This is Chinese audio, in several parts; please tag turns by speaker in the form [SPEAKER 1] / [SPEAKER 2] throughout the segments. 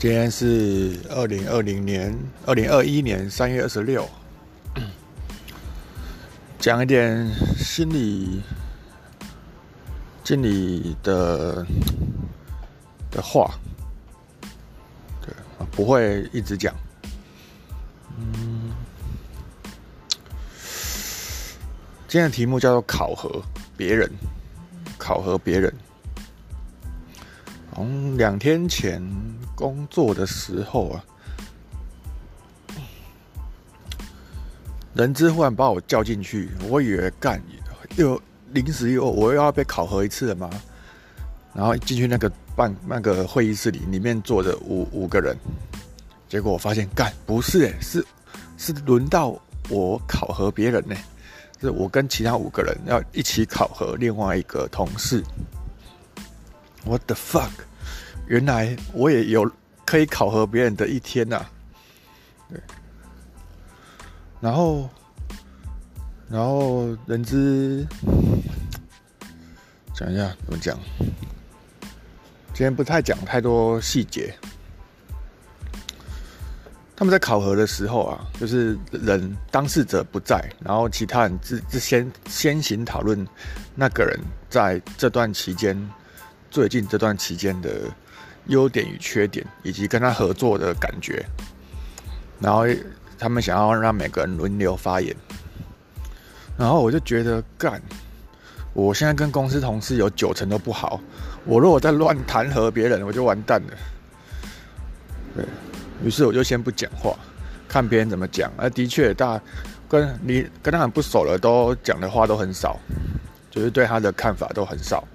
[SPEAKER 1] 今天是二零二零年二零二一年三月二十六，讲一点心理、心理的的话，对，不会一直讲。嗯，今天的题目叫做考核别人，考核别人。从两天前工作的时候啊，人资忽然把我叫进去，我以为干又临时又我又要被考核一次了吗？然后进去那个办那个会议室里，里面坐着五五个人，结果我发现干不是诶，是是轮到我考核别人呢，是我跟其他五个人要一起考核另外一个同事。What the fuck？原来我也有可以考核别人的一天呐，对。然后，然后人资讲一下怎么讲。今天不太讲太多细节。他们在考核的时候啊，就是人当事者不在，然后其他人自自先先行讨论那个人在这段期间，最近这段期间的。优点与缺点，以及跟他合作的感觉，然后他们想要让每个人轮流发言，然后我就觉得干，我现在跟公司同事有九成都不好，我如果再乱弹劾别人，我就完蛋了。对于是，我就先不讲话，看别人怎么讲。而的确，大跟你跟他很不熟了，都讲的话都很少，就是对他的看法都很少。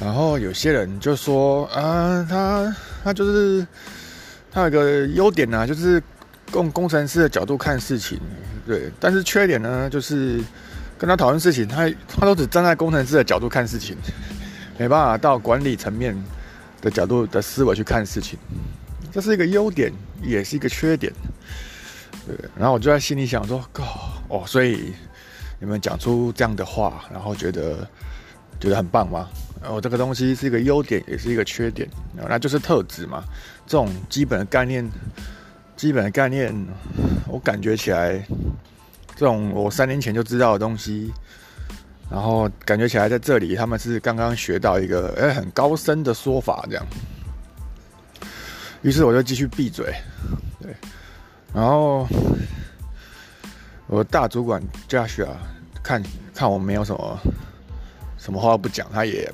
[SPEAKER 1] 然后有些人就说啊，他他就是他有个优点呢，就是用工程师的角度看事情，对。但是缺点呢，就是跟他讨论事情，他他都只站在工程师的角度看事情，没办法到管理层面的角度的思维去看事情。这是一个优点，也是一个缺点。对。然后我就在心里想说，靠哦，所以你们讲出这样的话，然后觉得觉得很棒吗？哦，这个东西是一个优点，也是一个缺点，那就是特质嘛。这种基本的概念，基本的概念，我感觉起来，这种我三年前就知道的东西，然后感觉起来在这里他们是刚刚学到一个哎很高深的说法这样。于是我就继续闭嘴，对，然后我大主管 Josh 啊，看看我没有什么什么话不讲，他也。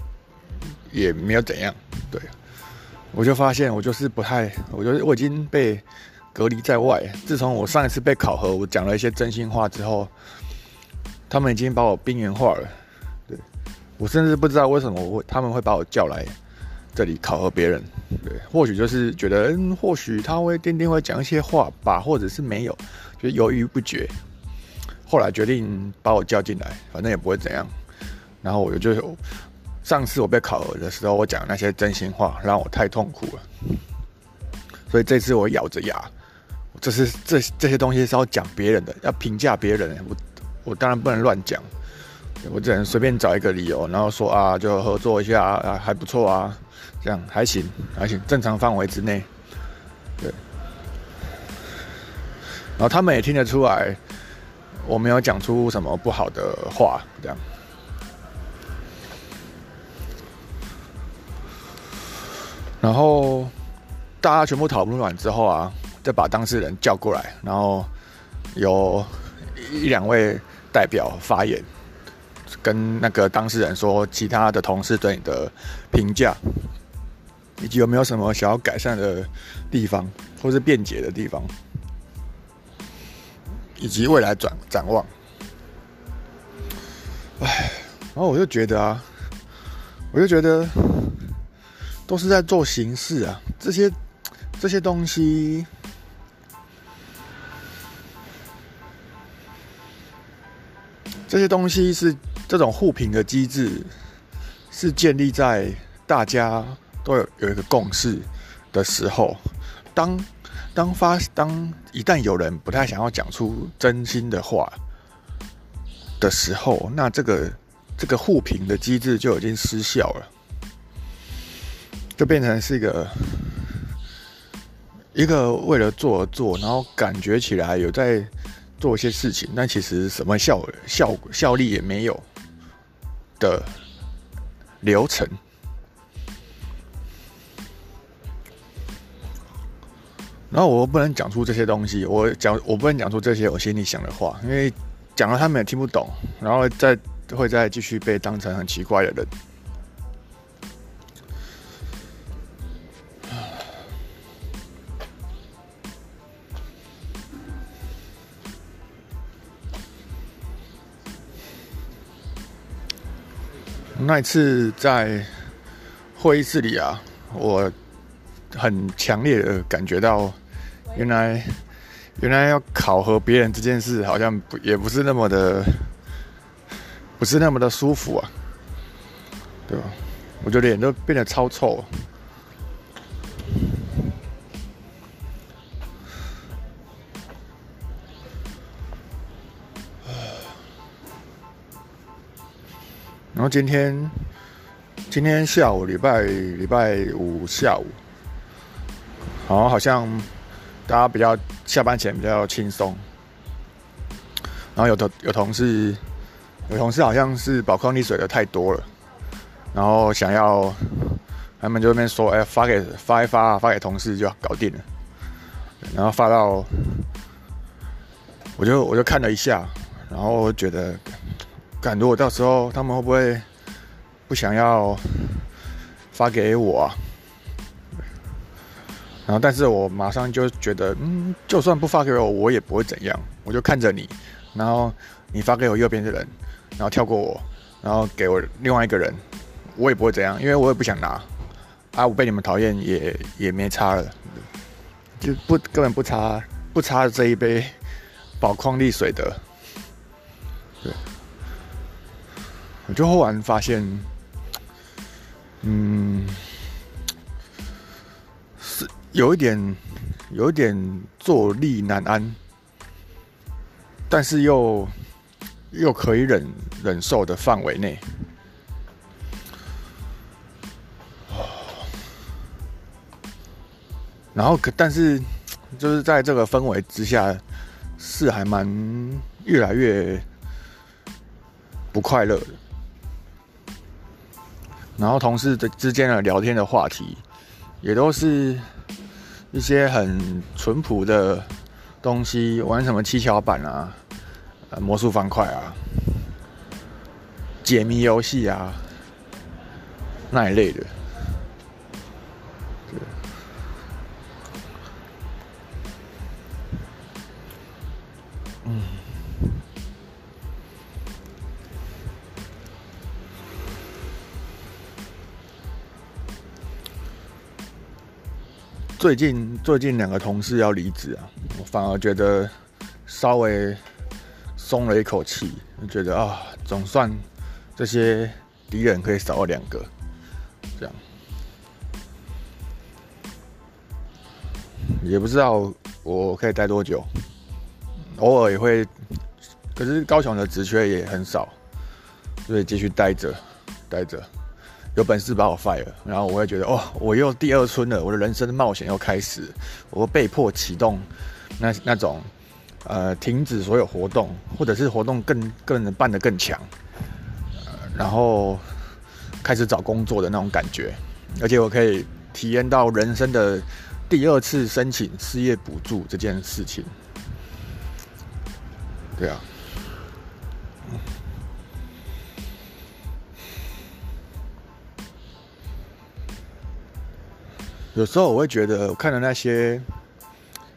[SPEAKER 1] 也没有怎样，对，我就发现我就是不太，我觉得我已经被隔离在外。自从我上一次被考核，我讲了一些真心话之后，他们已经把我边缘化了。对我甚至不知道为什么我会他们会把我叫来这里考核别人。对，或许就是觉得，嗯，或许他会天天会讲一些话吧，或者是没有，就犹豫不决。后来决定把我叫进来，反正也不会怎样。然后我就就。上次我被考核的时候，我讲那些真心话让我太痛苦了，所以这次我咬着牙，这是这这些东西是要讲别人的，要评价别人，我我当然不能乱讲，我只能随便找一个理由，然后说啊，就合作一下啊，还不错啊，这样还行还行，正常范围之内，对，然后他们也听得出来，我没有讲出什么不好的话，这样。然后大家全部讨论完之后啊，再把当事人叫过来，然后有一两位代表发言，跟那个当事人说其他的同事对你的评价，以及有没有什么想要改善的地方，或是辩解的地方，以及未来展展望。唉，然后我就觉得啊，我就觉得。都是在做形式啊，这些这些东西，这些东西是这种互评的机制，是建立在大家都有有一个共识的时候。当当发当一旦有人不太想要讲出真心的话的时候，那这个这个互评的机制就已经失效了。就变成是一个一个为了做而做，然后感觉起来有在做一些事情，但其实什么效效效力也没有的流程。然后我不能讲出这些东西，我讲我不能讲出这些我心里想的话，因为讲了他们也听不懂，然后再会再继续被当成很奇怪的人。那一次在会议室里啊，我很强烈的感觉到。原来，原来要考核别人这件事，好像不也不是那么的，不是那么的舒服啊，对吧？我觉得脸都变得超臭。今天，今天下午礼拜礼拜五下午，好，好像。大家比较下班前比较轻松，然后有同有同事，有同事好像是宝矿力水的太多了，然后想要他们就那边说，哎，发给发一发，发给同事就搞定了，然后发到，我就我就看了一下，然后我觉得，感如果到时候他们会不会不想要发给我啊？然后，但是我马上就觉得，嗯，就算不发给我，我也不会怎样。我就看着你，然后你发给我右边的人，然后跳过我，然后给我另外一个人，我也不会怎样，因为我也不想拿。啊，我被你们讨厌也也没差了，就不根本不差，不差这一杯宝矿力水的。对，我就忽然发现，嗯。是有一点，有一点坐立难安，但是又又可以忍忍受的范围内。然后可，但是就是在这个氛围之下，是还蛮越来越不快乐的。然后同事的之间的聊天的话题，也都是。一些很淳朴的东西，玩什么七巧板啊，呃，魔术方块啊，解谜游戏啊，那一类的。嗯最近最近两个同事要离职啊，我反而觉得稍微松了一口气，觉得啊，总算这些敌人可以少了两个，这样也不知道我可以待多久，偶尔也会，可是高雄的职缺也很少，所以继续待着，待着。有本事把我 fire，然后我会觉得哦，我又第二春了，我的人生冒险又开始，我被迫启动那那种呃停止所有活动，或者是活动更更办得更强，然后开始找工作的那种感觉，而且我可以体验到人生的第二次申请失业补助这件事情，对啊。有时候我会觉得，我看到那些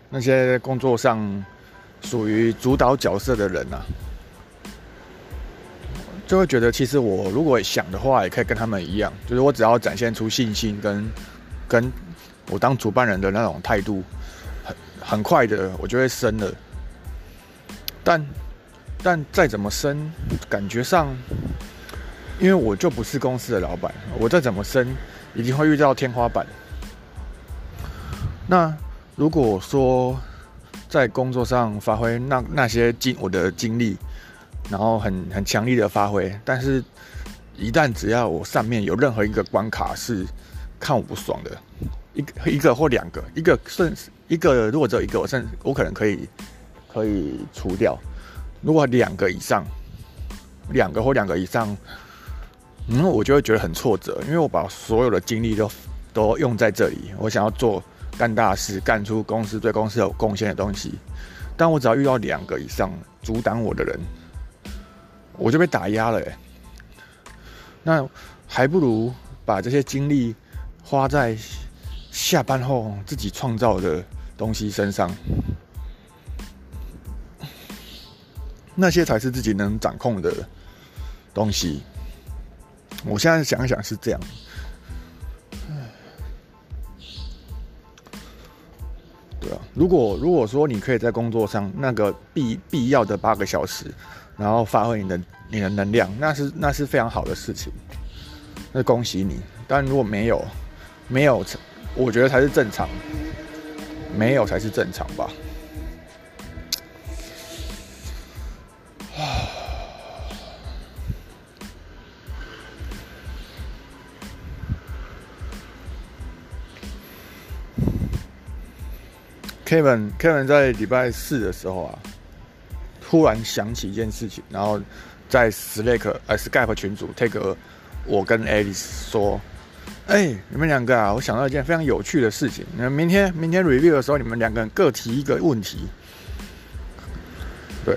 [SPEAKER 1] 那些工作上属于主导角色的人呐，就会觉得，其实我如果想的话，也可以跟他们一样，就是我只要展现出信心跟跟我当主办人的那种态度，很很快的，我就会升了。但但再怎么升，感觉上，因为我就不是公司的老板，我再怎么升，一定会遇到天花板。那如果说在工作上发挥那那些经我的经历，然后很很强力的发挥，但是，一旦只要我上面有任何一个关卡是看我不爽的，一个一个或两个，一个甚一个如果只有一个，我甚我可能可以可以除掉。如果两个以上，两个或两个以上，嗯，我就会觉得很挫折，因为我把所有的精力都都用在这里，我想要做干大事，干出公司对公司有贡献的东西。但我只要遇到两个以上阻挡我的人，我就被打压了。那还不如把这些精力花在下班后自己创造的东西身上。那些才是自己能掌控的东西。我现在想想是这样。如果如果说你可以在工作上那个必必要的八个小时，然后发挥你的你的能量，那是那是非常好的事情。那恭喜你。但如果没有，没有，我觉得才是正常。没有才是正常吧。Kevin Kevin 在礼拜四的时候啊，突然想起一件事情，然后在 Slack 呃 Skype 群组 take 我跟 Alice 说：“哎，你们两个啊，我想到一件非常有趣的事情。那明天明天 review 的时候，你们两个人各提一个问题，对，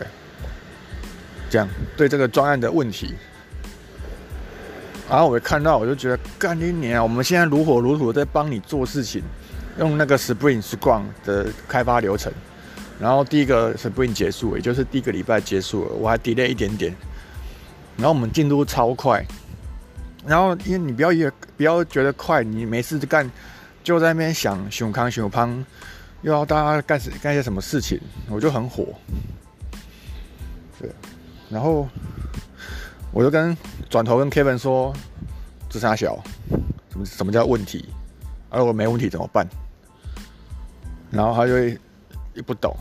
[SPEAKER 1] 这样对这个专案的问题。然后我看到，我就觉得干你娘！我们现在如火如荼在帮你做事情。”用那个 Spring Scrum 的开发流程，然后第一个 Spring 结束，也就是第一个礼拜结束了，我还 delay 一点点，然后我们进度超快，然后因为你不要也不要觉得快，你没事干，就在那边想熊康熊康，又要大家干干些什么事情，我就很火，对，然后我就跟转头跟 Kevin 说，自杀小，什么什么叫问题？而我没问题怎么办？然后他就会也不懂，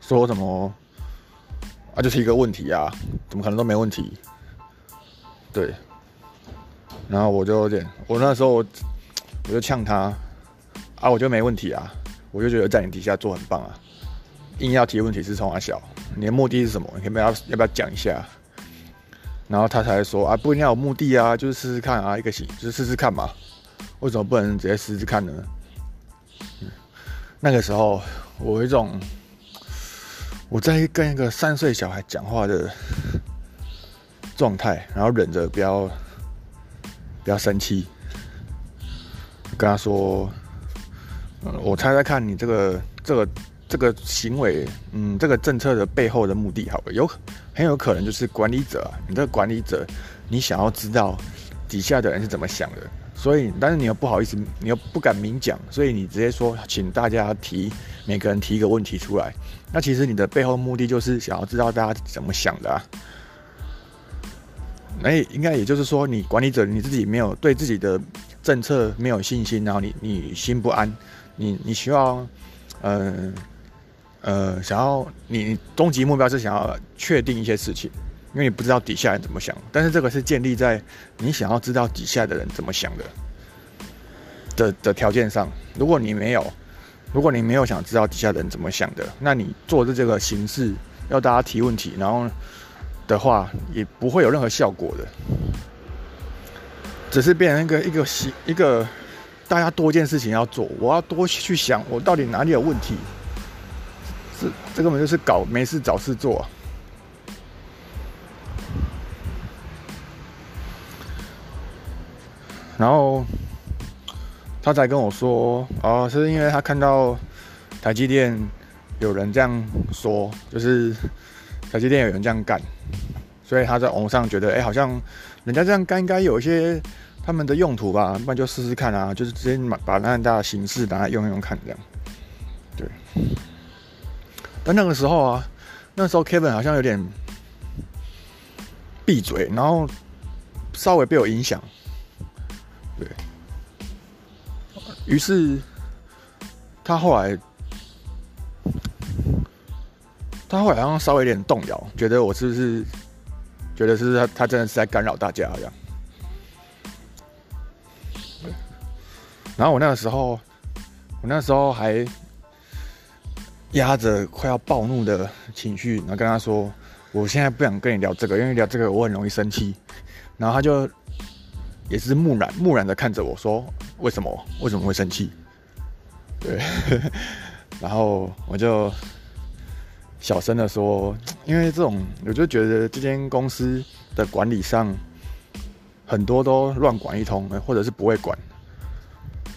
[SPEAKER 1] 说什么啊，就是一个问题啊，怎么可能都没问题？对，然后我就有点，我那时候我就呛他啊，我觉得没问题啊，我就觉得在你底下做很棒啊，硬要提问题是从哪小？你的目的是什么？你可不要要不要讲一下？然后他才说啊，不一定要有目的啊，就是试试看啊，一个行，就是试试看嘛，为什么不能直接试试看呢？那个时候，我有一种我在跟一个三岁小孩讲话的状态，然后忍着不要不要生气，跟他说：“我猜猜看你这个这个这个行为，嗯，这个政策的背后的目的，好了，有很有可能就是管理者，你这个管理者，你想要知道底下的人是怎么想的。”所以，但是你又不好意思，你又不敢明讲，所以你直接说，请大家提，每个人提一个问题出来。那其实你的背后目的就是想要知道大家怎么想的啊。那应该也就是说，你管理者你自己没有对自己的政策没有信心，然后你你心不安，你你需要，呃呃，想要你终极目标是想要确定一些事情。因为你不知道底下人怎么想，但是这个是建立在你想要知道底下的人怎么想的的的条件上。如果你没有，如果你没有想知道底下的人怎么想的，那你做的这个形式要大家提问题，然后的话也不会有任何效果的，只是变成一个一个习一个大家多件事情要做，我要多去想我到底哪里有问题，这这根本就是搞没事找事做。他才跟我说，哦，是因为他看到台积电有人这样说，就是台积电有人这样干，所以他在网上觉得，哎，好像人家这样干应该有一些他们的用途吧，不然就试试看啊，就是直接把把那大的形式拿来用用看这样。对。但那个时候啊，那时候 Kevin 好像有点闭嘴，然后稍微被我影响。对，于是他后来，他后来好像稍微有点动摇，觉得我是不是觉得是他他真的是在干扰大家这样。然后我那个时候，我那时候还压着快要暴怒的情绪，然后跟他说：“我现在不想跟你聊这个，因为聊这个我很容易生气。”然后他就也是木然木然的看着我说：“为什么？为什么会生气？”对，然后我就小声的说：“因为这种，我就觉得这间公司的管理上很多都乱管一通，或者是不会管，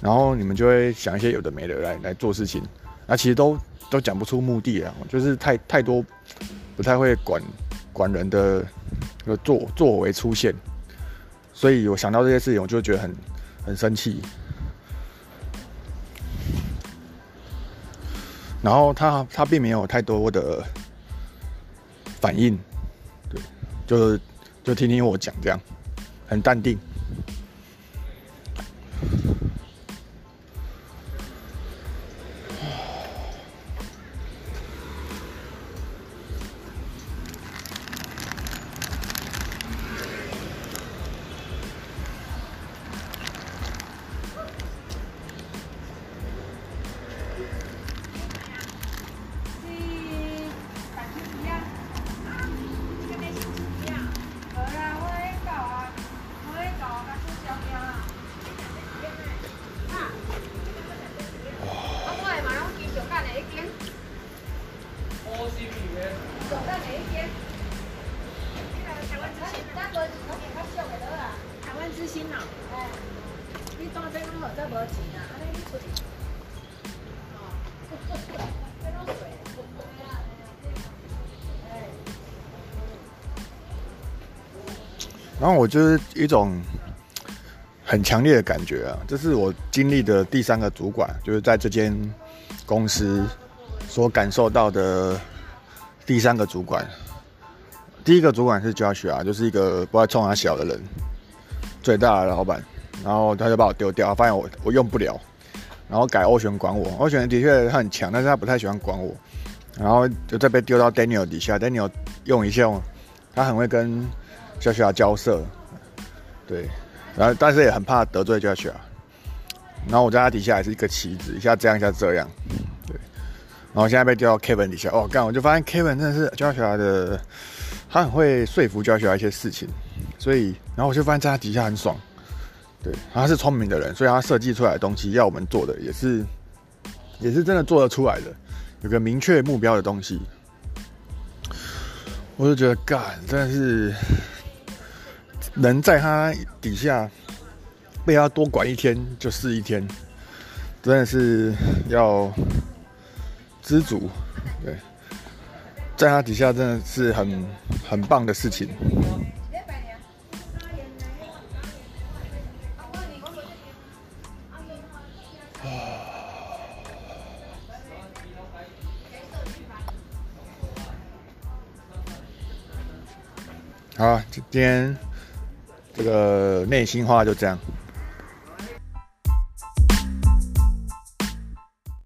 [SPEAKER 1] 然后你们就会想一些有的没的来来做事情，那其实都都讲不出目的啊，就是太太多不太会管管人的作作为出现。”所以我想到这些事情，我就觉得很很生气。然后他他并没有太多的反应，对，就就听听我讲这样，很淡定。然后我就是一种很强烈的感觉啊，这是我经历的第三个主管，就是在这间公司所感受到的第三个主管。第一个主管是 Josh 啊，就是一个不爱冲他小的人，最大的老板。然后他就把我丢掉，发现我我用不了，然后改欧旋管我。欧旋的确他很强，但是他不太喜欢管我。然后就再被丢到 Daniel 底下，Daniel 用一下，他很会跟。就需要交涉，对，然后但是也很怕得罪 Joshua，然后我在他底下还是一个棋子，一下这样一下这样，对，然后现在被丢到 Kevin 底下，哦，干，我就发现 Kevin 真的是 Joshua 的，他很会说服 Joshua 一些事情，所以，然后我就发现在他底下很爽，对，他是聪明的人，所以他设计出来的东西要我们做的也是，也是真的做得出来的，有个明确目标的东西，我就觉得干，真的是。能在他底下被他多管一天就是一天，真的是要知足。对，在他底下真的是很很棒的事情。好，今天。这个内心话就这样。